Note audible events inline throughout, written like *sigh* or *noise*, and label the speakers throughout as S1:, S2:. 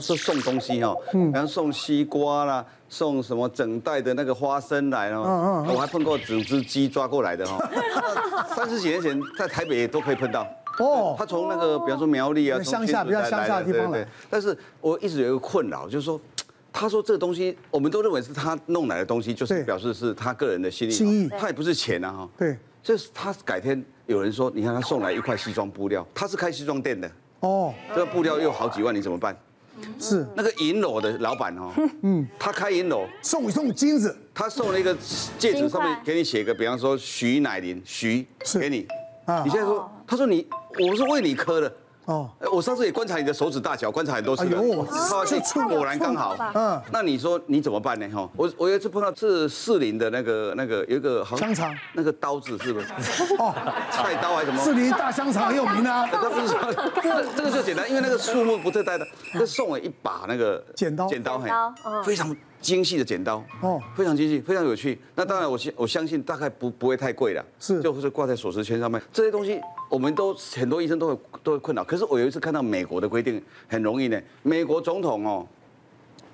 S1: 是送东西哈，嗯，然后送西瓜啦，送什么整袋的那个花生来哦，嗯嗯，我还碰过整只鸡抓过来的哈，*laughs* 三十几年前在台北也都可以碰到。哦。他从那个比方说苗栗啊，
S2: 乡下比较乡下的地方来，
S1: 但是我一直有一个困扰，就是说，他说这个东西我们都认为是他弄来的东西，就是表示是他个人的心意，心意，他也不是钱啊哈。
S2: 对，
S1: 就是他改天有人说，你看他送来一块西装布料，他是开西装店的哦，这个布料又好几万，你怎么办？
S2: 是。
S1: 那个银楼的老板哦，嗯，他开银楼。
S2: 送一送金子，
S1: 他送了一个戒指，上面给你写个，比方说徐乃麟，徐给你，啊，你现在说，他说你，我是为你磕的。哦，我上次也观察你的手指大小，观察很多次，哎呦，果然刚好。嗯，那你说你怎么办呢？哈，我我有一次碰到是士林的那个那个有一个
S2: 香肠，
S1: 那个刀子是不是？哦，菜刀还是什么？
S2: 士林大香肠很有名啊。*laughs*
S1: 这不是，这个就简单，因为那个数目不特大的，就送了一把那个
S2: 剪刀，
S1: 剪刀很，非常。精细的剪刀哦，非常精细，非常有趣。那当然，我相我相信大概不不会太贵了，是就是挂在锁匙圈上面。这些东西我们都很多医生都会都会困扰。可是我有一次看到美国的规定很容易呢，美国总统哦，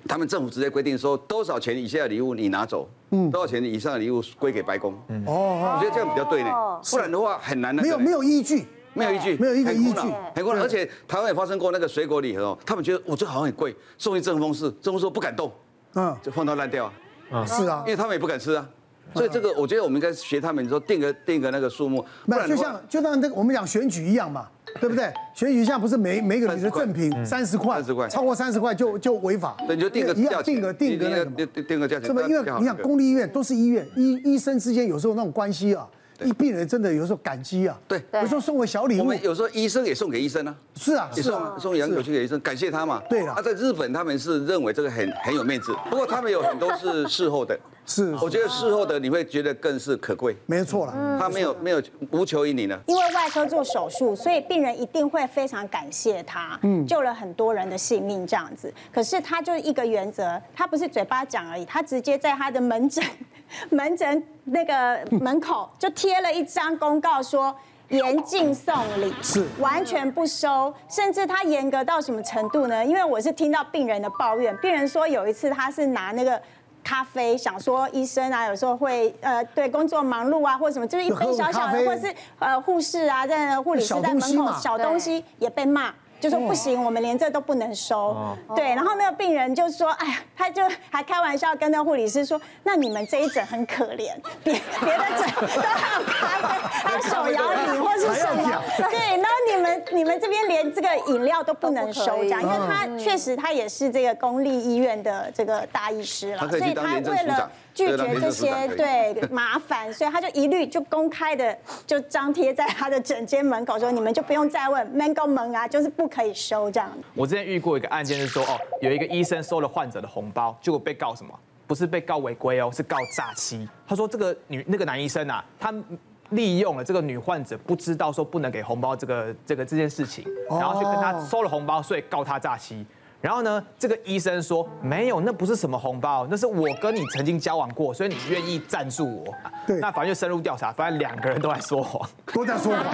S1: 他们政府直接规定说多少钱以下的礼物你拿走，嗯，多少钱以上的礼物归给白宫。嗯。哦，我觉得这样比较对呢，不然的话很难的。
S2: 没有没有依据，
S1: 没有依据，
S2: 没有一个依据，
S1: 很困难。而且台湾也发生过那个水果礼盒哦，他们觉得我这好像很贵，送一正风式，正风说不敢动。嗯，就放到烂掉
S2: 啊，是啊，
S1: 因为他们也不敢吃啊，所以这个我觉得我们应该学他们说定个定个那个数目，
S2: 不然就像就像那个我们讲选举一样嘛，对不对？选举像不是每每个人的赠品三十块，三十块，超过三十块就就违法，
S1: 对，你就定个
S2: 一样定个定个那个
S1: 定定个价钱，
S2: 是不是？因为你想公立医院都是医院，医医生之间有时候那种关系啊。一病人真的有时候感激啊，
S1: 对，
S2: 有时候送个小礼物，
S1: 我们有时候医生也送给医生啊，
S2: 是啊，
S1: 也送啊。送洋酒去给医生，感谢他嘛。
S2: 对了，
S1: 啊，在日本他们是认为这个很很有面子，不过他们有很多是事后的，*laughs*
S2: 是，
S1: 我觉得事后的你会觉得更是可贵，
S2: 没错了，
S1: 他没有没有无求于你呢，
S3: 因为外科做手术，所以病人一定会非常感谢他，嗯，救了很多人的性命这样子。可是他就是一个原则，他不是嘴巴讲而已，他直接在他的门诊。门诊那个 *laughs* 门口就贴了一张公告，说严禁送礼，是完全不收，甚至他严格到什么程度呢？因为我是听到病人的抱怨，病人说有一次他是拿那个咖啡，想说医生啊，有时候会呃对工作忙碌啊，或者什么，就是一杯小小的，或者是呃护士啊，在护理师在门口小东西也被骂。就说不行，我们连这都不能收。对，然后那个病人就说：“哎呀，他就还开玩笑跟那护理师说，那你们这一诊很可怜，别别的诊都还有咖啡，还有手摇你或是什么。对，你们这边连这个饮料都不能收，这样，因为他确实他也是这个公立医院的这个大医师了，所以他为了。”拒绝这些对麻烦，所以他就一律就公开的就张贴在他的诊间门口，说你们就不用再问，Mango 门啊，就是不可以收这样。
S4: 我之前遇过一个案件是说，哦，有一个医生收了患者的红包，结果被告什么？不是被告违规哦，是告诈欺。他说这个女那个男医生啊，他利用了这个女患者不知道说不能给红包这个这个这件事情，然后去跟她收了红包，所以告她诈欺。然后呢，这个医生说没有，那不是什么红包，那是我跟你曾经交往过，所以你愿意赞助我。对，那法院深入调查，发现两个人都在说谎，
S2: 都在说谎。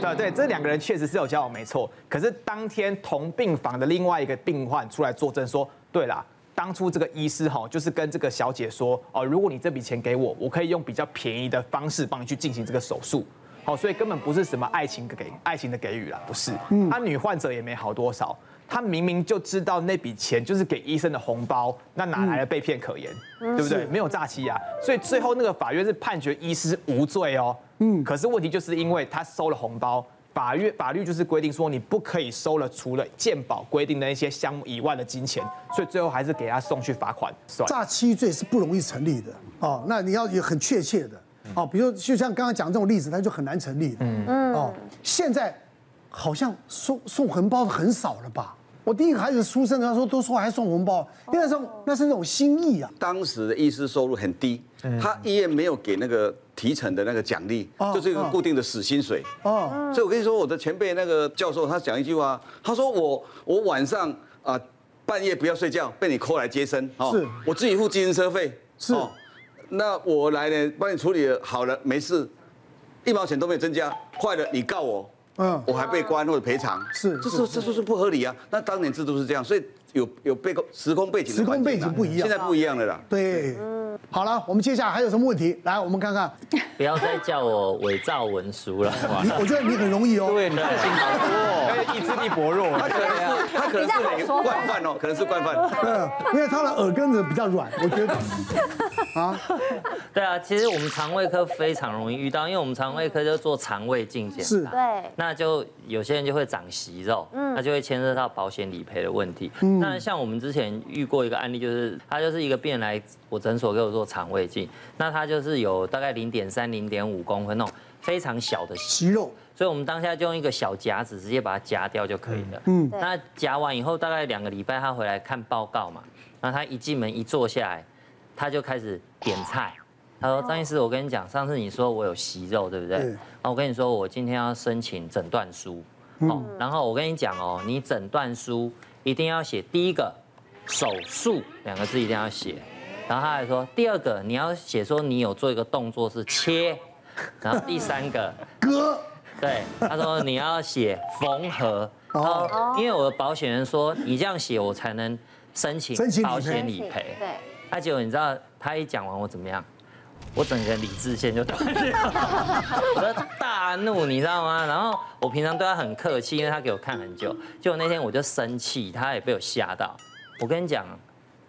S4: 对对，这两个人确实是有交往，没错。可是当天同病房的另外一个病患出来作证说，对啦，当初这个医师哈，就是跟这个小姐说，哦，如果你这笔钱给我，我可以用比较便宜的方式帮你去进行这个手术。好，所以根本不是什么爱情给爱情的给予啦，不是。嗯，他女患者也没好多少。她明明就知道那笔钱就是给医生的红包，那哪来的被骗可言？嗯、对不对？没有诈欺啊，所以最后那个法院是判决医师无罪哦。嗯，可是问题就是因为他收了红包，法院法律就是规定说你不可以收了除了鉴保规定的那些项目以外的金钱，所以最后还是给他送去罚款。
S2: 诈欺罪是不容易成立的哦，那你要有很确切的哦，比如就像刚刚讲这种例子，它就很难成立。嗯嗯哦，现在好像送送红包的很少了吧？我第一个孩子出生的时候，都说还送红包，因为那是那是那种心意啊。
S1: 当时的医师收入很低，他医院没有给那个提成的那个奖励，就是一个固定的死薪水。哦，所以我跟你说，我的前辈那个教授，他讲一句话，他说我我晚上啊半夜不要睡觉，被你 call 来接生，哦，我自己付计程车费，是，那我来呢帮你处理好了，没事，一毛钱都没有增加，坏了你告我。嗯，我还被关或者赔偿，是，这是这就是不合理啊。那当年制度是这样，所以有有背空时空背景，
S2: 时空背景不一样，
S1: 现在不一样了啦。
S2: 对，好了，我们接下来还有什么问题？来，我们看看。
S5: 不要再叫我伪造文书了。
S2: 我觉得你很容易哦。
S1: 对，你耐心好多哦，
S4: 意志力薄弱。
S1: 他可能是他可能是惯犯哦，可能是惯犯。
S2: 对，因为他的耳根子比较软，我觉得。
S5: 啊，*laughs* 对啊，其实我们肠胃科非常容易遇到，因为我们肠胃科就做肠胃镜检查，
S2: 是，
S6: 对，
S5: 那就有些人就会长息肉，嗯，那就会牵涉到保险理赔的问题。嗯，那像我们之前遇过一个案例，就是他就是一个病人来我诊所给我做肠胃镜，那他就是有大概零点三、零点五公分那种非常小的
S2: 息肉，
S5: 所以我们当下就用一个小夹子直接把它夹掉就可以了。嗯，那夹完以后大概两个礼拜，他回来看报告嘛，那他一进门一坐下来。他就开始点菜，他说：“张医师，我跟你讲，上次你说我有息肉，对不对？啊，我跟你说，我今天要申请诊断书，哦，然后我跟你讲哦，你诊断书一定要写第一个手术两个字一定要写，然后他还说第二个你要写说你有做一个动作是切，然后第三个
S2: 割，
S5: 对，他说你要写缝合，哦，因为我的保险人说你这样写我才能申请保险理赔，对。”他结果你知道他一讲完我怎么样？我整个理智线就断掉，*laughs* 我的大怒，你知道吗？然后我平常对他很客气，因为他给我看很久。结果那天我就生气，他也被我吓到。我跟你讲，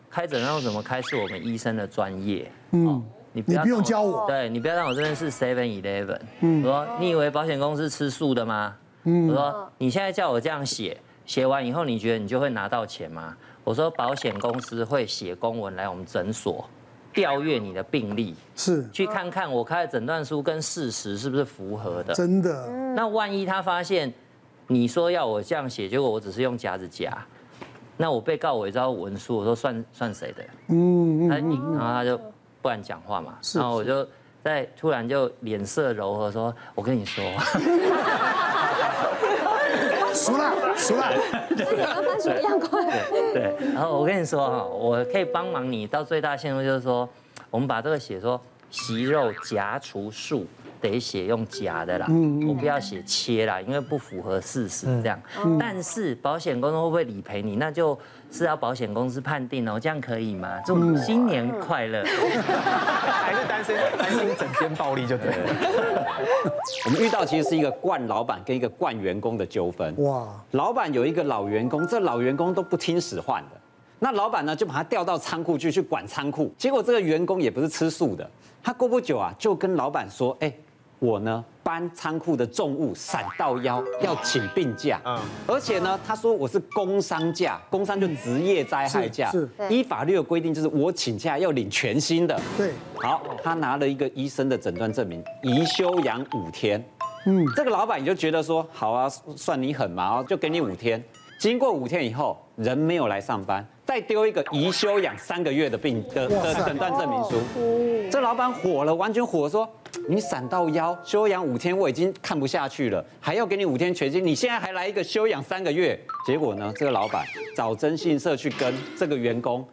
S5: 开诊断怎么开是我们医生的专业。嗯，
S2: 你不用教我。
S5: 对，你不要让我这边是 Seven Eleven。嗯，我说你以为保险公司吃素的吗？嗯，我说你现在叫我这样写，写完以后你觉得你就会拿到钱吗？我说保险公司会写公文来我们诊所调阅你的病历，
S2: 是
S5: 去看看我开的诊断书跟事实是不是符合的。
S2: 真的。
S5: 那万一他发现你说要我这样写，结果我只是用夹子夹，那我被告伪造文书，我说算算谁的？嗯嗯。他然后他就不敢讲话嘛，然后我就在突然就脸色柔和说：“我跟你说。*laughs* ”
S2: 熟了，熟了，
S6: 跟番薯一样快。
S5: 对，然后我跟你说哈，我可以帮忙你到最大限度，就是说，我们把这个写说息肉夹除术。得写用假的啦，我不要写切啦，因为不符合事实这样。但是保险公司会不会理赔你，那就是要保险公司判定哦，这样可以吗？祝新年快乐。
S4: 还是单身，单身整天暴力就对了。*laughs*
S7: 我们遇到其实是一个惯老板跟一个惯员工的纠纷。哇，老板有一个老员工，这老员工都不听使唤的，那老板呢就把他调到仓库去去管仓库，结果这个员工也不是吃素的，他过不久啊就跟老板说，哎。我呢搬仓库的重物闪到腰，要请病假。嗯，而且呢，他说我是工伤假，工伤就职业灾害假。是，依法律的规定就是我请假要领全薪的。对，好，他拿了一个医生的诊断证明，宜休养五天。嗯，这个老板也就觉得说，好啊，算你狠嘛，就给你五天。经过五天以后，人没有来上班，再丢一个宜休养三个月的病的的诊断证明书。这老板火了，完全火了，说。你闪到腰，休养五天，我已经看不下去了，还要给你五天全薪，你现在还来一个休养三个月，结果呢？这个老板找征信社去跟这个员工，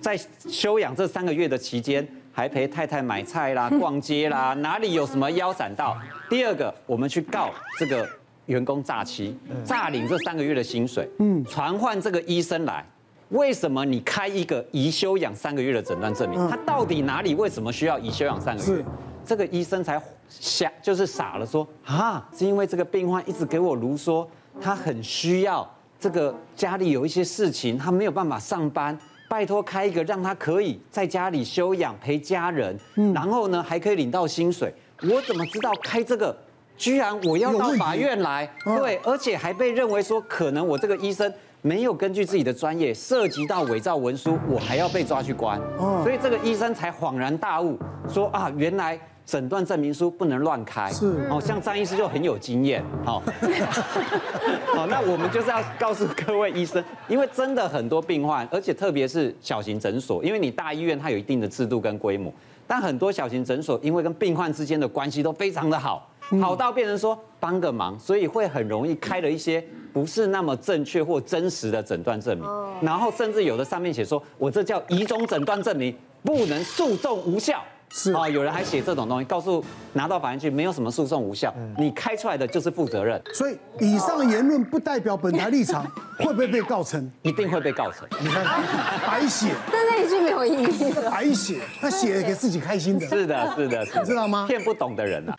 S7: 在休养这三个月的期间，还陪太太买菜啦、*laughs* 逛街啦，哪里有什么腰闪到？第二个，我们去告这个员工诈欺，诈领这三个月的薪水，嗯，传唤这个医生来。为什么你开一个宜休养三个月的诊断证明？他到底哪里为什么需要宜休养三个月？这个医生才想，就是傻了，说啊，是因为这个病患一直给我如说，他很需要这个家里有一些事情，他没有办法上班，拜托开一个让他可以在家里休养陪家人，然后呢还可以领到薪水。我怎么知道开这个居然我要到法院来？对，而且还被认为说可能我这个医生。没有根据自己的专业涉及到伪造文书，我还要被抓去关，所以这个医生才恍然大悟，说啊，原来诊断证明书不能乱开。是哦，像张医师就很有经验，好，好，*laughs* 那我们就是要告诉各位医生，因为真的很多病患，而且特别是小型诊所，因为你大医院它有一定的制度跟规模，但很多小型诊所因为跟病患之间的关系都非常的好。好到变成说帮个忙，所以会很容易开了一些不是那么正确或真实的诊断证明，然后甚至有的上面写说，我这叫乙种诊断证明，不能诉讼无效。是啊，有人还写这种东西，告诉拿到法院去，没有什么诉讼无效，你开出来的就是负责任。
S2: 所以以上言论不代表本台立场，*laughs* 会不会被告成？
S7: 一定会被告成。
S2: 你看，白写，
S6: 但那一句没有意义。
S2: 白写，他写给自己开心的。
S7: 是的，是的，
S2: 你知道吗？
S7: 骗不懂的人啊！